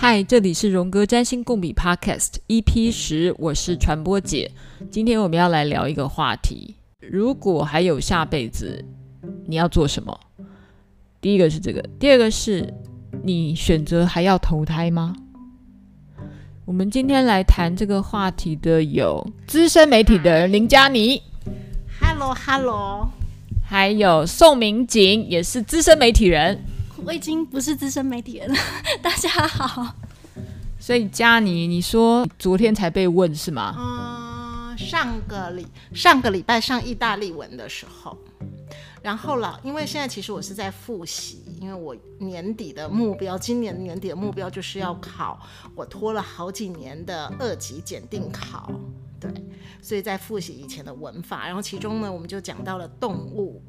嗨，这里是荣哥占星共笔 Podcast EP 十，我是传播姐。今天我们要来聊一个话题：如果还有下辈子，你要做什么？第一个是这个，第二个是你选择还要投胎吗？我们今天来谈这个话题的有资深媒体的林佳妮，Hello Hello，还有宋明景，也是资深媒体人。我已经不是资深媒体人了，大家好。所以佳妮，你说昨天才被问是吗？嗯，上个礼上个礼拜上意大利文的时候，然后了，因为现在其实我是在复习，因为我年底的目标，今年年底的目标就是要考我拖了好几年的二级检定考，对，所以在复习以前的文法，然后其中呢，我们就讲到了动物。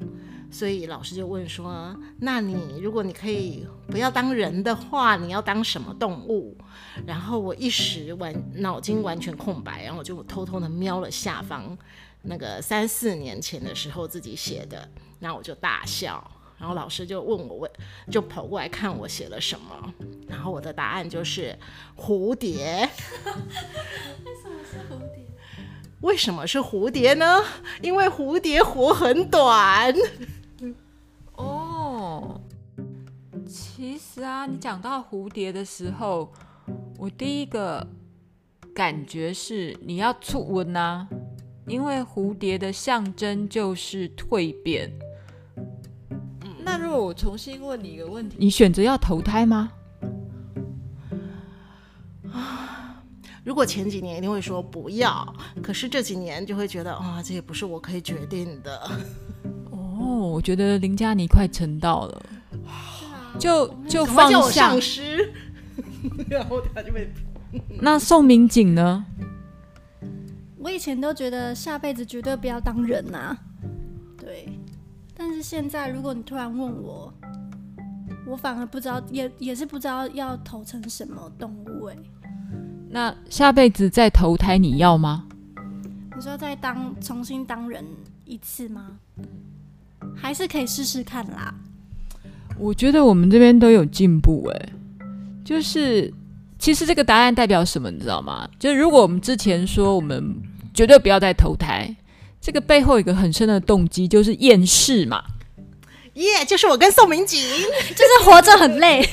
所以老师就问说：“那你如果你可以不要当人的话，你要当什么动物？”然后我一时完脑筋完全空白，然后我就偷偷的瞄了下方那个三四年前的时候自己写的，然后我就大笑。然后老师就问我问，就跑过来看我写了什么，然后我的答案就是蝴蝶。为什么是蝴蝶？为什么是蝴蝶呢？因为蝴蝶活很短。其实啊，你讲到蝴蝶的时候，我第一个感觉是你要出文啊，因为蝴蝶的象征就是蜕变。那如果我重新问你一个问题，你选择要投胎吗？啊，如果前几年一定会说不要，可是这几年就会觉得啊，这也不是我可以决定的。哦，我觉得林嘉妮快成道了。就就放下，然后他就被。那宋明景呢？我以前都觉得下辈子绝对不要当人呐、啊，对。但是现在如果你突然问我，我反而不知道，也也是不知道要投成什么动物哎。那下辈子再投胎你要吗？你说再当重新当人一次吗？还是可以试试看啦。我觉得我们这边都有进步哎，就是其实这个答案代表什么，你知道吗？就是如果我们之前说我们绝对不要再投胎，这个背后有一个很深的动机，就是厌世嘛。耶，yeah, 就是我跟宋明景，就是活着很累，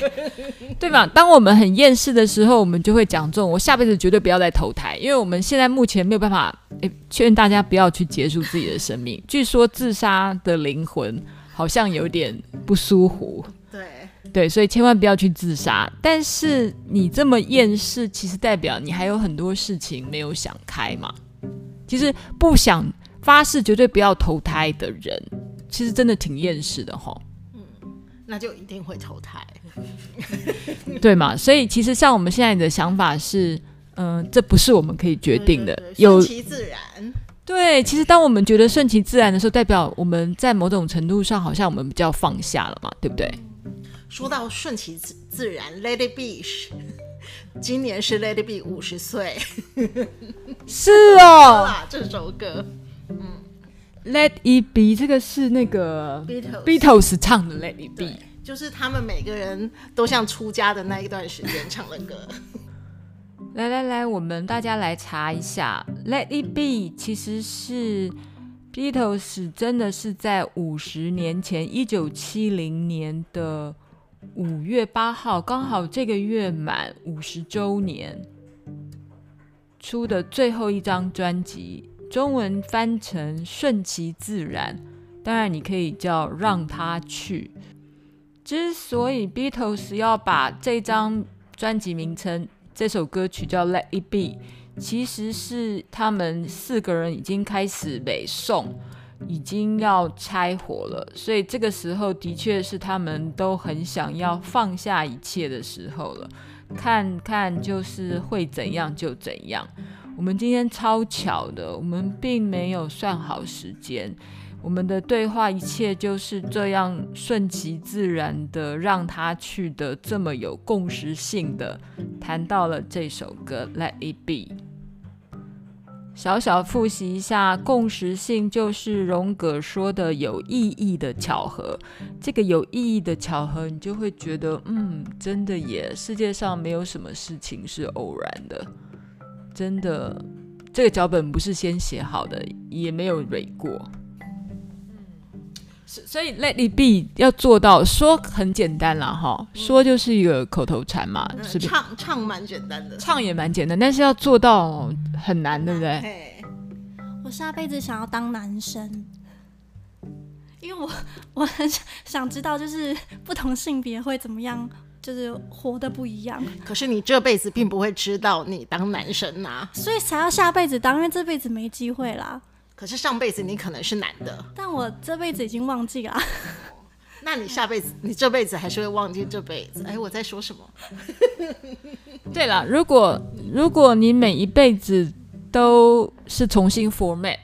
对吧？当我们很厌世的时候，我们就会讲这种：我下辈子绝对不要再投胎，因为我们现在目前没有办法，诶，劝大家不要去结束自己的生命。据说自杀的灵魂。好像有点不舒服，对对，所以千万不要去自杀。但是你这么厌世，其实代表你还有很多事情没有想开嘛。其实不想发誓绝对不要投胎的人，其实真的挺厌世的哈。嗯，那就一定会投胎，对嘛？所以其实像我们现在的想法是，嗯、呃，这不是我们可以决定的，对对对，顺其自然。对，其实当我们觉得顺其自然的时候，代表我们在某种程度上好像我们比较放下了嘛，对不对？说到顺其自自然，Let it be，今年是 Let it be 五十岁，是哦，这首歌，嗯，Let it be 这个是那个 Beatles Beatles 唱的 Let it be，就是他们每个人都像出家的那一段时间唱的歌。来来来，我们大家来查一下，Let It Be 其实是 Beatles 真的是在五十年前，一九七零年的五月八号，刚好这个月满五十周年出的最后一张专辑，中文翻成《顺其自然》，当然你可以叫让它去。之所以 Beatles 要把这张专辑名称，这首歌曲叫《Let It Be》，其实是他们四个人已经开始北宋，已经要拆伙了，所以这个时候的确是他们都很想要放下一切的时候了。看看就是会怎样就怎样。我们今天超巧的，我们并没有算好时间。我们的对话一切就是这样顺其自然的让他去的这么有共识性的谈到了这首歌《Let It Be》。小小复习一下，共识性就是荣格说的有意义的巧合。这个有意义的巧合，你就会觉得，嗯，真的耶，世界上没有什么事情是偶然的，真的，这个脚本不是先写好的，也没有蕊过。所以 Let it be 要做到说很简单啦，哈，说就是一个口头禅嘛，嗯、是不是？唱唱蛮简单的，唱也蛮简单，但是要做到很难，对不对？嘿我下辈子想要当男生，因为我 我很想知道，就是不同性别会怎么样，就是活得不一样。可是你这辈子并不会知道你当男生呐、啊，所以才要下辈子当，因为这辈子没机会啦。可是上辈子你可能是男的，但我这辈子已经忘记了。那你下辈子，你这辈子还是会忘记这辈子？哎，我在说什么？对了，如果如果你每一辈子都是重新 format，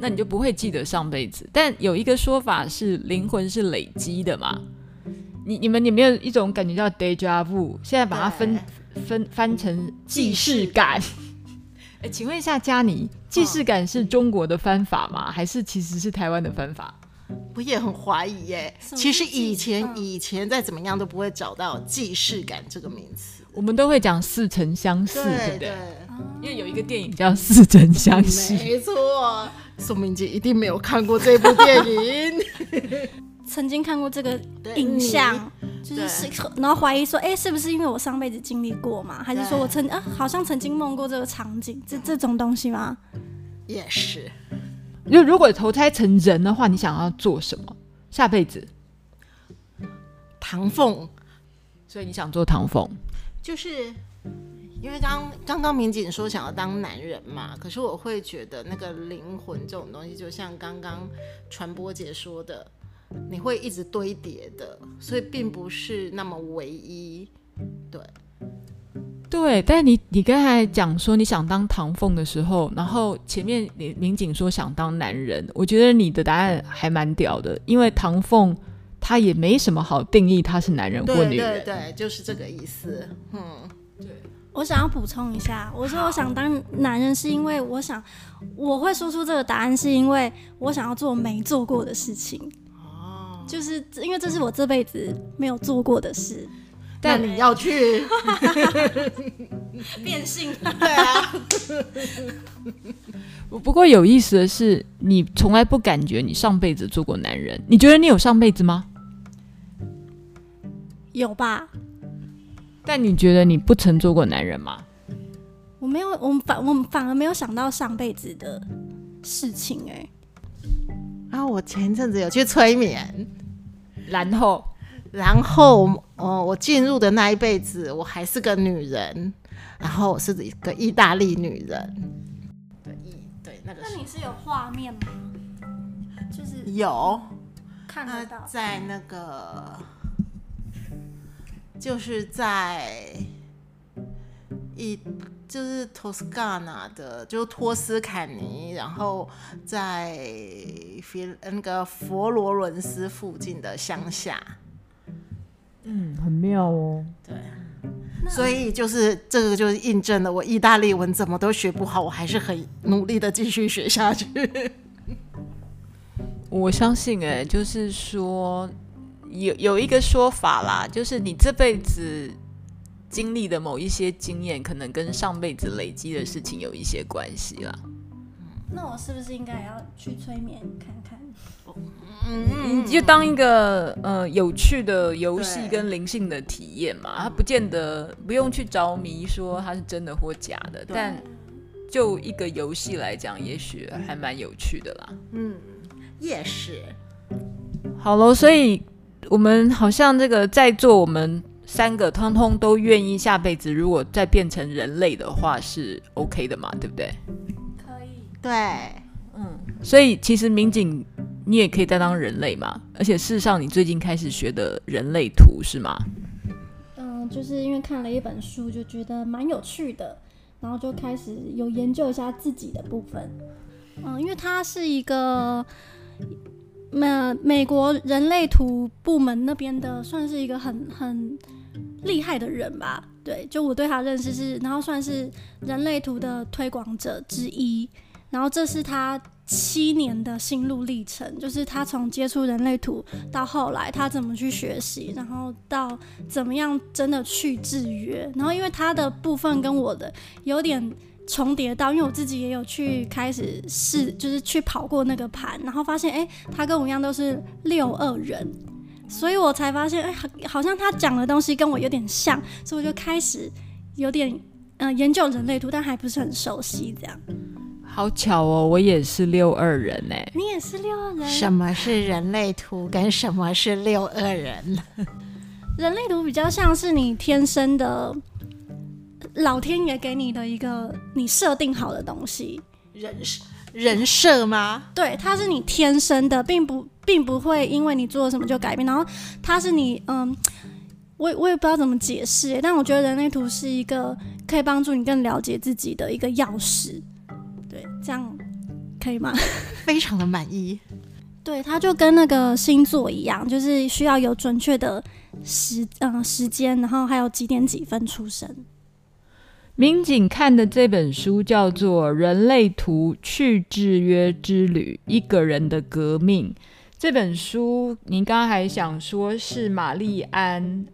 那你就不会记得上辈子。但有一个说法是，灵魂是累积的嘛？你你们有没有一种感觉叫 deja vu？现在把它分分翻成既视感。哎，请问一下佳妮，既视感是中国的翻法吗？还是其实是台湾的翻法？我也很怀疑耶。其实以前以前再怎么样都不会找到既视感这个名词，我们都会讲似曾相识，对不对？对，因为有一个电影叫《似曾相识》，没错。宋明杰一定没有看过这部电影。曾经看过这个影像，就是是，然后怀疑说，哎，是不是因为我上辈子经历过嘛？还是说我曾啊，好像曾经梦过这个场景，这这种东西吗？也是。就如果投胎成人的话，你想要做什么？下辈子唐凤，所以你想做唐凤，就是因为刚刚刚民警说想要当男人嘛，可是我会觉得那个灵魂这种东西，就像刚刚传播姐说的。你会一直堆叠的，所以并不是那么唯一，对，对。但你你刚才讲说你想当唐凤的时候，然后前面你民警说想当男人，我觉得你的答案还蛮屌的，因为唐凤他也没什么好定义他是男人或女人，对对对，就是这个意思。嗯，对。我想要补充一下，我说我想当男人是因为我想我会说出这个答案，是因为我想要做没做过的事情。就是因为这是我这辈子没有做过的事，但你要去 变性，对啊。不过有意思的是，你从来不感觉你上辈子做过男人，你觉得你有上辈子吗？有吧。但你觉得你不曾做过男人吗？我没有，我反我反而没有想到上辈子的事情哎、欸。然后我前一阵子有去催眠，然后，然后，哦，我进入的那一辈子，我还是个女人，然后我是一个意大利女人。对，意对，那个。那你是有画面吗？就是有看得到，在那个，就是在一。就是托斯卡纳的，就是托斯坎尼，然后在佛那个佛罗伦斯附近的乡下，嗯，很妙哦。对，所以就是这个就是印证了我意大利文怎么都学不好，我还是很努力的继续学下去。我相信，哎，就是说有有一个说法啦，就是你这辈子。经历的某一些经验，可能跟上辈子累积的事情有一些关系啦。那我是不是应该也要去催眠看看？嗯，你就当一个呃有趣的游戏跟灵性的体验嘛，它不见得不用去着迷说它是真的或假的，但就一个游戏来讲，也许还蛮有趣的啦。嗯，也是。好了，所以我们好像这个在座我们。三个通通都愿意下辈子，如果再变成人类的话，是 OK 的嘛？对不对？可以。对，嗯。所以其实民警，你也可以再当人类嘛。而且事实上，你最近开始学的人类图是吗？嗯，就是因为看了一本书，就觉得蛮有趣的，然后就开始有研究一下自己的部分。嗯，因为它是一个。那美国人类图部门那边的算是一个很很厉害的人吧？对，就我对他认识是，然后算是人类图的推广者之一。然后这是他七年的心路历程，就是他从接触人类图到后来他怎么去学习，然后到怎么样真的去制约，然后因为他的部分跟我的有点重叠到，因为我自己也有去开始试，就是去跑过那个盘，然后发现哎，他跟我一样都是六二人，所以我才发现哎，好像他讲的东西跟我有点像，所以我就开始有点。嗯、呃，研究人类图，但还不是很熟悉。这样，好巧哦，我也是六二人呢。你也是六二人？什么是人类图？跟什么是六二人？人类图比较像是你天生的，老天爷给你的一个你设定好的东西。人人设吗？对，它是你天生的，并不并不会因为你做了什么就改变。然后它是你嗯。我我也不知道怎么解释，但我觉得人类图是一个可以帮助你更了解自己的一个钥匙。对，这样可以吗？非常的满意。对，它就跟那个星座一样，就是需要有准确的时嗯、呃、时间，然后还有几点几分出生。民警看的这本书叫做《人类图去制约之旅：一个人的革命》。这本书您刚刚还想说是玛丽安。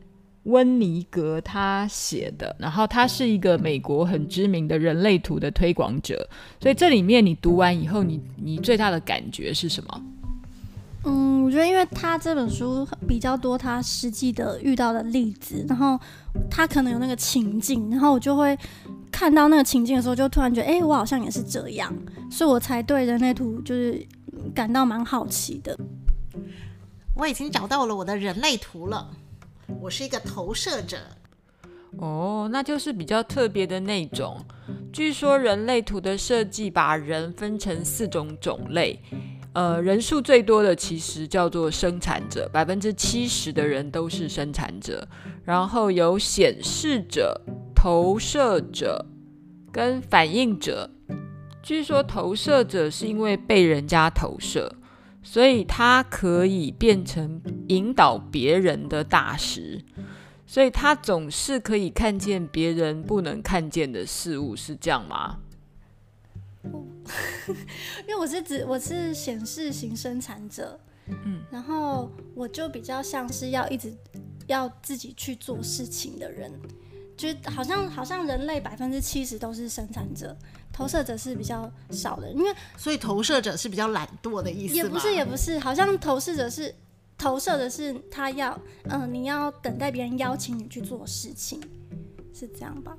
温尼格他写的，然后他是一个美国很知名的人类图的推广者，所以这里面你读完以后，你你最大的感觉是什么？嗯，我觉得因为他这本书比较多他实际的遇到的例子，然后他可能有那个情境，然后我就会看到那个情境的时候，就突然觉得，哎，我好像也是这样，所以我才对人类图就是感到蛮好奇的。我已经找到了我的人类图了。我是一个投射者，哦，那就是比较特别的那种。据说人类图的设计把人分成四种种类，呃，人数最多的其实叫做生产者，百分之七十的人都是生产者。然后有显示者、投射者跟反应者。据说投射者是因为被人家投射。所以他可以变成引导别人的大师，所以他总是可以看见别人不能看见的事物，是这样吗？因为我是指我是显示型生产者，嗯，然后我就比较像是要一直要自己去做事情的人。就好像好像人类百分之七十都是生产者，投射者是比较少的，因为所以投射者是比较懒惰的意思。也不是也不是，好像投射者是投射的是他要嗯、呃，你要等待别人邀请你去做事情，是这样吧？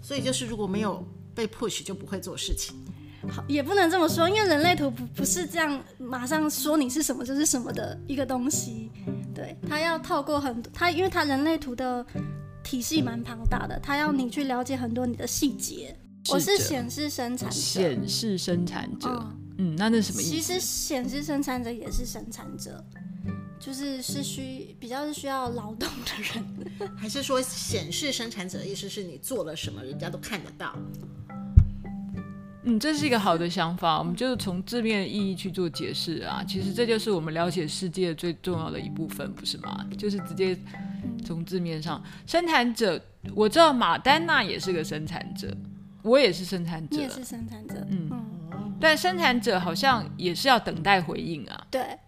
所以就是如果没有被 push 就不会做事情。好，也不能这么说，因为人类图不不是这样马上说你是什么就是什么的一个东西，对，它要透过很多他，因为它人类图的。体系蛮庞大的，它要你去了解很多你的细节。我是显示生产者，显示生产者，嗯，嗯，那那什么意思？其实显示生产者也是生产者，就是是需比较是需要劳动的人，还是说显示生产者的意思是你做了什么，人家都看得到？嗯，这是一个好的想法。我们就是从字面意义去做解释啊。其实这就是我们了解世界最重要的一部分，不是吗？就是直接从字面上，生产者，我知道马丹娜也是个生产者，我也是生产者，你也是生产者，嗯，嗯，但生产者好像也是要等待回应啊。对，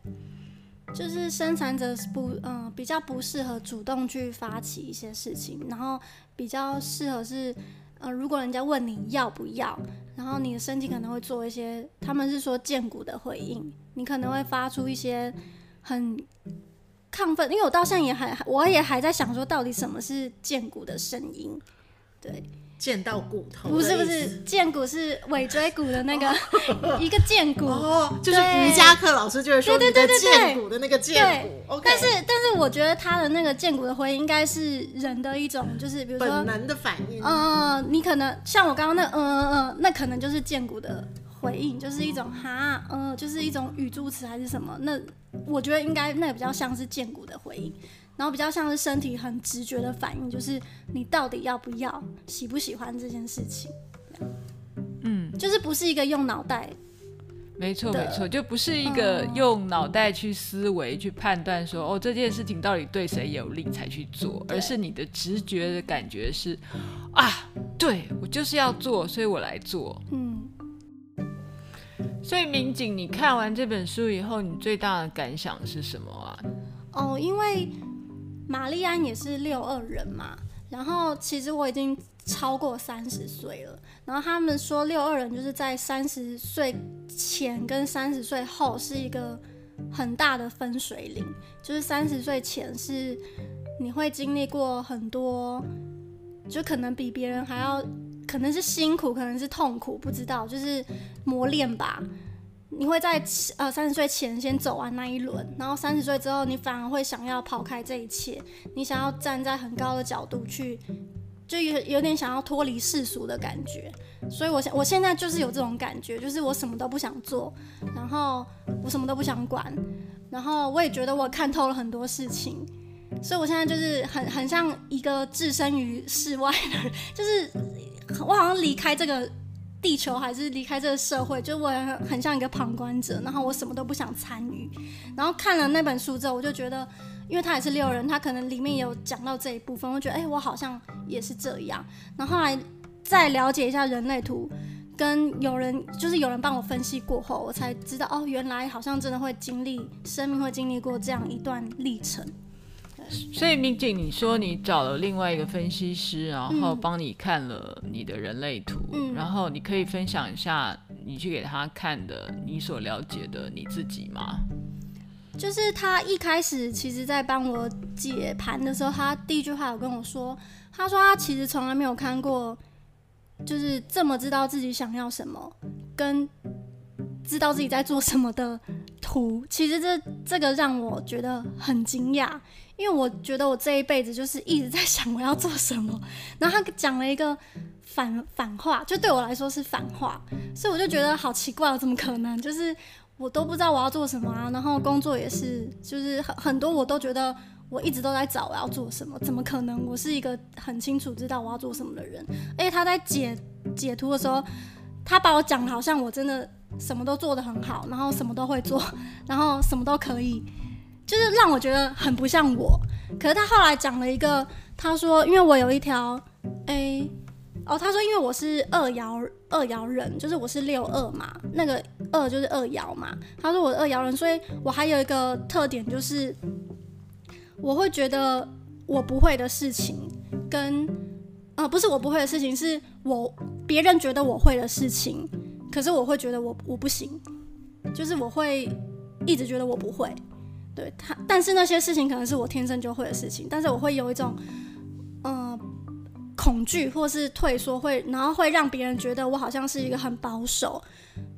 就是生产者不，嗯，比较不适合主动去发起一些事情，然后比较适合是。呃，如果人家问你要不要，然后你的身体可能会做一些，他们是说荐骨的回应，你可能会发出一些很亢奋，因为我到现在也还，我也还在想说，到底什么是荐骨的声音，对。见到骨头？不是不是，荐骨是尾椎骨的那个 一个荐骨哦，就是瑜伽课老师就会说对对对对荐骨的那个荐骨。但是但是我觉得他的那个荐骨的回应应该是人的一种，就是比如说本能的反应。嗯，你可能像我刚刚那嗯嗯嗯，那可能就是荐骨的回应，就是一种哈嗯，就是一种语助词还是什么？那我觉得应该那个比较像是剑骨的回应。然后比较像是身体很直觉的反应，就是你到底要不要、喜不喜欢这件事情。嗯，就是不是一个用脑袋。没错没错，就不是一个用脑袋去思维、去判断说哦，这件事情到底对谁有利才去做，而是你的直觉的感觉是啊，对，我就是要做，所以我来做。嗯，所以民警，你看完这本书以后，你最大的感想是什么啊？哦，因为玛丽安也是六二人嘛，然后其实我已经超过三十岁了，然后他们说六二人就是在三十岁前跟三十岁后是一个很大的分水岭，就是三十岁前是你会经历过很多，就可能比别人还要，可能是辛苦，可能是痛苦，不知道，就是磨练吧。你会在呃三十岁前先走完那一轮，然后三十岁之后，你反而会想要抛开这一切，你想要站在很高的角度去，就有有点想要脱离世俗的感觉。所以我现我现在就是有这种感觉，就是我什么都不想做，然后我什么都不想管，然后我也觉得我看透了很多事情，所以我现在就是很很像一个置身于世外的人，就是我好像离开这个。地球还是离开这个社会，就我很很像一个旁观者，然后我什么都不想参与。然后看了那本书之后，我就觉得，因为他也是六人，他可能里面有讲到这一部分，我觉得，哎、欸，我好像也是这样。然后后来再了解一下人类图，跟有人就是有人帮我分析过后，我才知道，哦，原来好像真的会经历生命会经历过这样一段历程。所以民警，你说你找了另外一个分析师，然后帮你看了你的人类图，嗯，然后你可以分享一下你去给他看的你所了解的你自己吗？就是他一开始其实在帮我解盘的时候，他第一句话有跟我说，他说他其实从来没有看过，就是这么知道自己想要什么，跟知道自己在做什么的图。其实这这个让我觉得很惊讶。因为我觉得我这一辈子就是一直在想我要做什么，然后他讲了一个反反话，就对我来说是反话，所以我就觉得好奇怪，怎么可能？就是我都不知道我要做什么啊，然后工作也是，就是很很多我都觉得我一直都在找我要做什么，怎么可能？我是一个很清楚知道我要做什么的人。而且他在解解图的时候，他把我讲的好像我真的什么都做得很好，然后什么都会做，然后什么都可以。就是让我觉得很不像我，可是他后来讲了一个，他说因为我有一条，哎、欸，哦，他说因为我是二爻二爻人，就是我是六二嘛，那个二就是二爻嘛，他说我二爻人，所以我还有一个特点就是，我会觉得我不会的事情跟，呃，不是我不会的事情，是我别人觉得我会的事情，可是我会觉得我我不行，就是我会一直觉得我不会。对他，但是那些事情可能是我天生就会的事情，但是我会有一种，呃，恐惧或是退缩，会然后会让别人觉得我好像是一个很保守、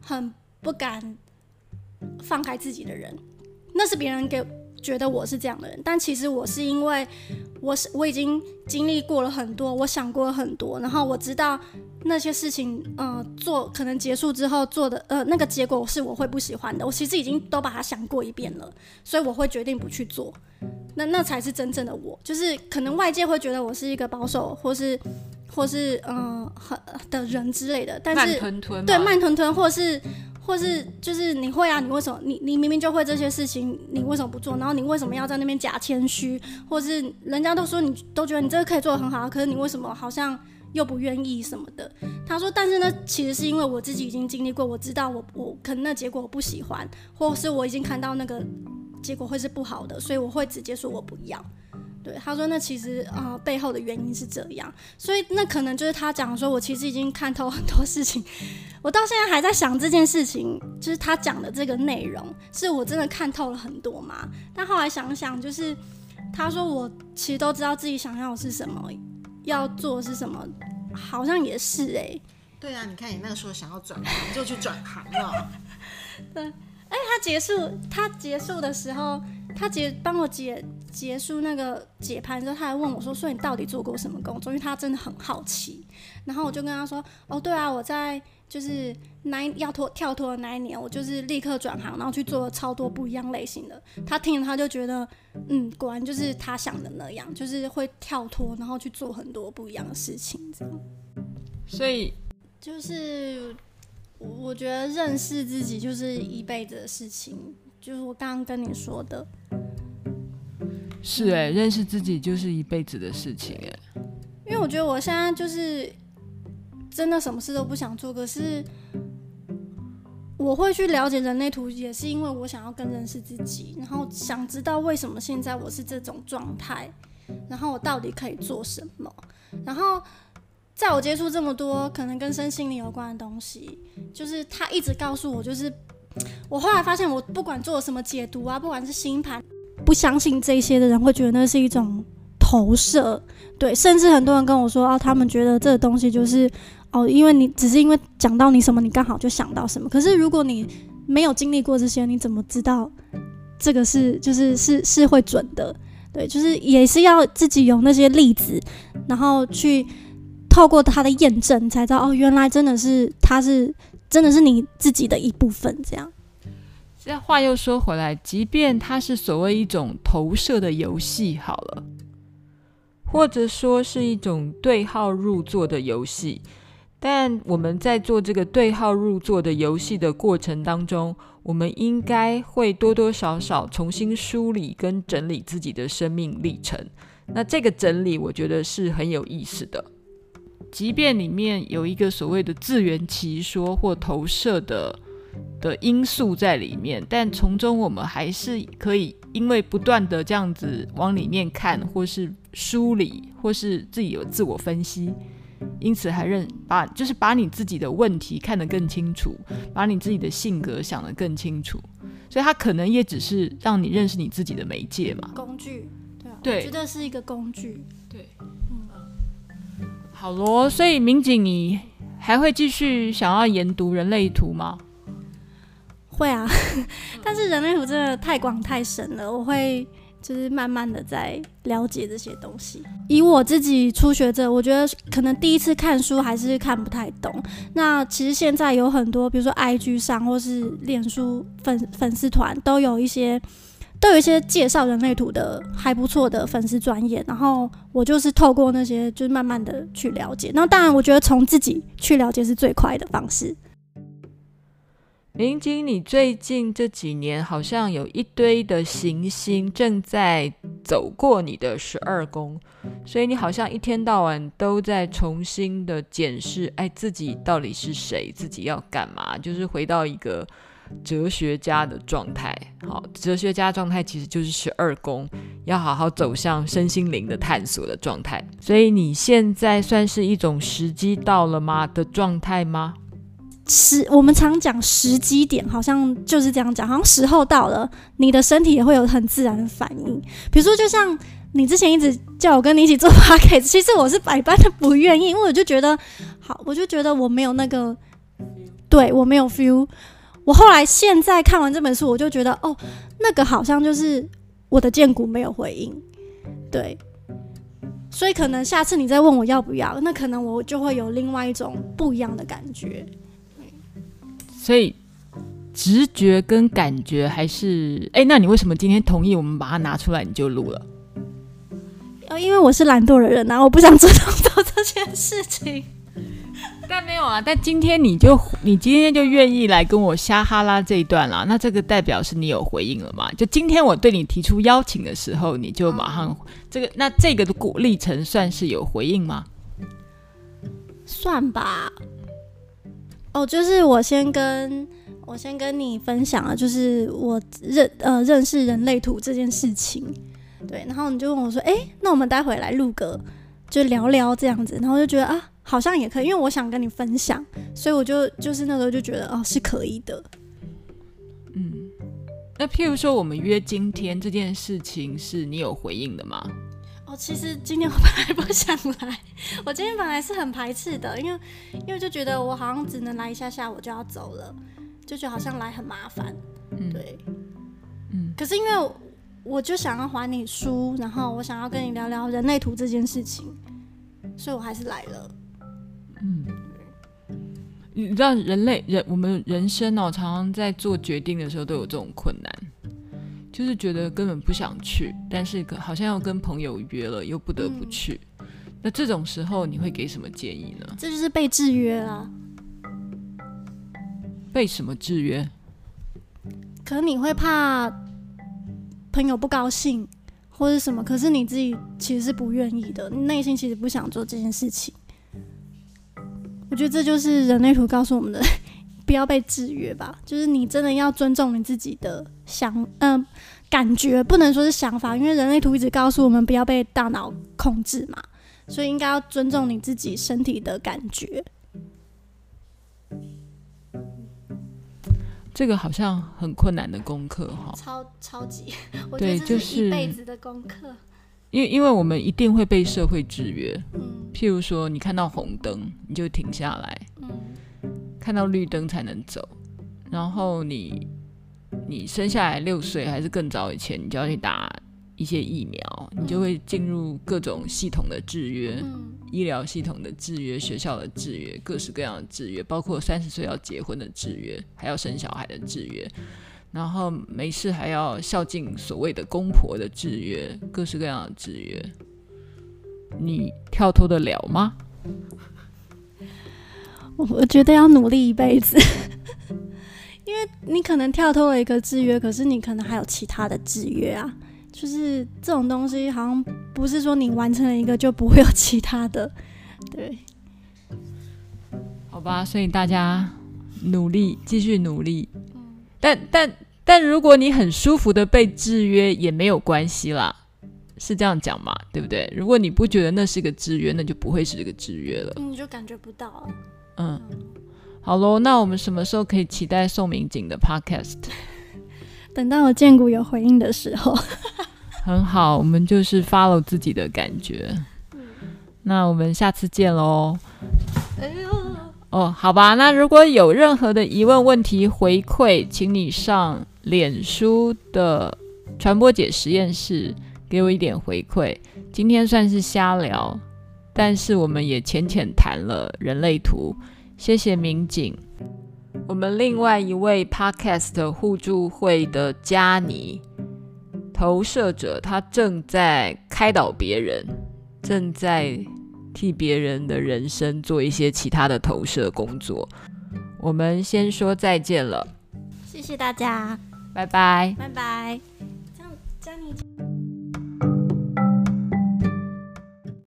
很不敢放开自己的人。那是别人给觉得我是这样的人，但其实我是因为我是我已经经历过了很多，我想过了很多，然后我知道。那些事情，呃，做可能结束之后做的，呃，那个结果是我会不喜欢的。我其实已经都把它想过一遍了，所以我会决定不去做。那那才是真正的我，就是可能外界会觉得我是一个保守，或是或是呃很的人之类的。但是慢吞吞，对，慢吞吞，或是或是就是你会啊，你为什么你你明明就会这些事情，你为什么不做？然后你为什么要在那边假谦虚？或是人家都说你都觉得你这个可以做得很好，可是你为什么好像？又不愿意什么的，他说，但是呢，其实是因为我自己已经经历过，我知道我我可能那结果我不喜欢，或是我已经看到那个结果会是不好的，所以我会直接说我不要。对，他说那其实啊、呃、背后的原因是这样，所以那可能就是他讲说，我其实已经看透很多事情，我到现在还在想这件事情，就是他讲的这个内容，是我真的看透了很多吗？但后来想想，就是他说我其实都知道自己想要的是什么。要做是什么？好像也是哎、欸。对啊，你看你那个时候想要转行，就去转行了。对，哎，他结束，他结束的时候，他结帮我解结束那个解盘之后，他还问我说：“说你到底做过什么工作？”因为他真的很好奇。然后我就跟他说：“哦，对啊，我在。”就是那要脱跳脱的那一年，我就是立刻转行，然后去做超多不一样类型的。他听了他就觉得，嗯，果然就是他想的那样，就是会跳脱，然后去做很多不一样的事情，这样。所以就是我觉得认识自己就是一辈子的事情，就是我刚刚跟你说的。是哎、欸，认识自己就是一辈子的事情哎、欸。因为我觉得我现在就是。真的什么事都不想做，可是我会去了解人类图，也是因为我想要更认识自己，然后想知道为什么现在我是这种状态，然后我到底可以做什么。然后在我接触这么多可能跟身心灵有关的东西，就是他一直告诉我，就是我后来发现，我不管做什么解读啊，不管是星盘，不相信这些的人会觉得那是一种投射，对，甚至很多人跟我说啊，他们觉得这个东西就是。哦，因为你只是因为讲到你什么，你刚好就想到什么。可是如果你没有经历过这些，你怎么知道这个是就是是是会准的？对，就是也是要自己有那些例子，然后去透过它的验证，才知道哦，原来真的是它是真的是你自己的一部分。这样。这话又说回来，即便它是所谓一种投射的游戏，好了，或者说是一种对号入座的游戏。但我们在做这个对号入座的游戏的过程当中，我们应该会多多少少重新梳理跟整理自己的生命历程。那这个整理，我觉得是很有意思的。即便里面有一个所谓的自圆其说或投射的的因素在里面，但从中我们还是可以因为不断的这样子往里面看，或是梳理，或是自己有自我分析。因此，还认把就是把你自己的问题看得更清楚，把你自己的性格想得更清楚，所以它可能也只是让你认识你自己的媒介嘛。工具，对啊，对，我觉得是一个工具。对，嗯，好咯，所以民警，你还会继续想要研读人类图吗？会啊，但是人类图真的太广太深了，我会。就是慢慢的在了解这些东西。以我自己初学者，我觉得可能第一次看书还是看不太懂。那其实现在有很多，比如说 IG 上或是脸书粉粉丝团，都有一些都有一些介绍人类图的还不错的粉丝专业。然后我就是透过那些，就是慢慢的去了解。那当然，我觉得从自己去了解是最快的方式。明景，你最近这几年好像有一堆的行星正在走过你的十二宫，所以你好像一天到晚都在重新的检视，哎，自己到底是谁，自己要干嘛，就是回到一个哲学家的状态。好，哲学家状态其实就是十二宫，要好好走向身心灵的探索的状态。所以你现在算是一种时机到了吗的状态吗？时，我们常讲时机点，好像就是这样讲，好像时候到了，你的身体也会有很自然的反应。比如说，就像你之前一直叫我跟你一起做 podcast，其实我是百般的不愿意，因为我就觉得，好，我就觉得我没有那个，对，我没有 feel。我后来现在看完这本书，我就觉得，哦，那个好像就是我的剑骨没有回应，对。所以可能下次你再问我要不要，那可能我就会有另外一种不一样的感觉。所以，直觉跟感觉还是哎，那你为什么今天同意我们把它拿出来你就录了？哦，因为我是懒惰的人呐、啊，我不想主动做这件事情。但没有啊，但今天你就你今天就愿意来跟我瞎哈拉这一段了，那这个代表是你有回应了吗？就今天我对你提出邀请的时候，你就马上、嗯、这个，那这个的过历程算是有回应吗？算吧。哦，就是我先跟我先跟你分享啊，就是我认呃认识人类图这件事情，对，然后你就问我说，哎，那我们待会来录个，就聊聊这样子，然后就觉得啊，好像也可以，因为我想跟你分享，所以我就就是那时候就觉得哦，是可以的，嗯，那譬如说我们约今天这件事情，是你有回应的吗？其实今天我本来不想来，我今天本来是很排斥的，因为因为就觉得我好像只能来一下下，我就要走了，就觉得好像来很麻烦，嗯、对，嗯。可是因为我就想要还你书，然后我想要跟你聊聊人类图这件事情，所以我还是来了。嗯，你知道人类人我们人生哦，常常在做决定的时候都有这种困难。就是觉得根本不想去，但是好像要跟朋友约了，又不得不去。嗯、那这种时候你会给什么建议呢？这就是被制约啊。被什么制约？可能你会怕朋友不高兴，或者什么？可是你自己其实是不愿意的，你内心其实不想做这件事情。我觉得这就是人类图告诉我们的不要被制约吧。就是你真的要尊重你自己的想，嗯、呃，感觉不能说是想法，因为人类图一直告诉我们不要被大脑控制嘛，所以应该要尊重你自己身体的感觉。这个好像很困难的功课哈，超超级，我觉得这是一辈子的功课。因为因为我们一定会被社会制约，嗯，譬如说你看到红灯你就停下来，嗯，看到绿灯才能走，然后你你生下来六岁还是更早以前，你就要去打一些疫苗，你就会进入各种系统的制约。嗯医疗系统的制约、学校的制约、各式各样的制约，包括三十岁要结婚的制约，还要生小孩的制约，然后没事还要孝敬所谓的公婆的制约，各式各样的制约，你跳脱得了吗？我我觉得要努力一辈子，因为你可能跳脱了一个制约，可是你可能还有其他的制约啊。就是这种东西，好像不是说你完成了一个就不会有其他的，对。好吧，所以大家努力，继续努力。但但但如果你很舒服的被制约，也没有关系啦，是这样讲嘛？对不对？如果你不觉得那是个制约，那就不会是这个制约了。你就感觉不到了。嗯，好喽，那我们什么时候可以期待宋明景的 Podcast？等到我荐股有回应的时候，很好，我们就是 follow 自己的感觉。嗯、那我们下次见喽。哎呦，哦，好吧，那如果有任何的疑问、问题、回馈，请你上脸书的传播姐实验室给我一点回馈。今天算是瞎聊，但是我们也浅浅谈了人类图。谢谢民警。我们另外一位 Podcast 互助会的加尼投射者，他正在开导别人，正在替别人的人生做一些其他的投射工作。我们先说再见了，谢谢大家，拜拜，拜拜。这样，佳妮。